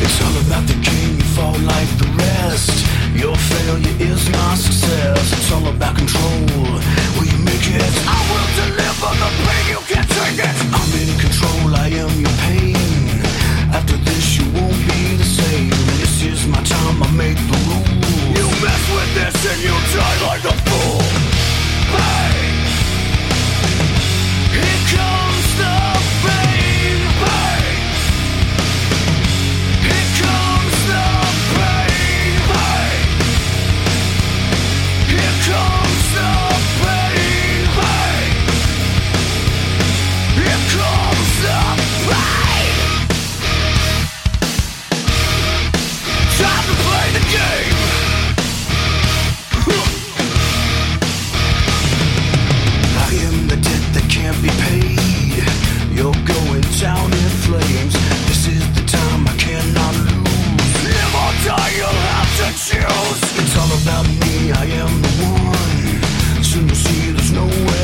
It's all about the king You fall like the rest. Your failure is my success. me, I am the one. Soon you'll see there's no way.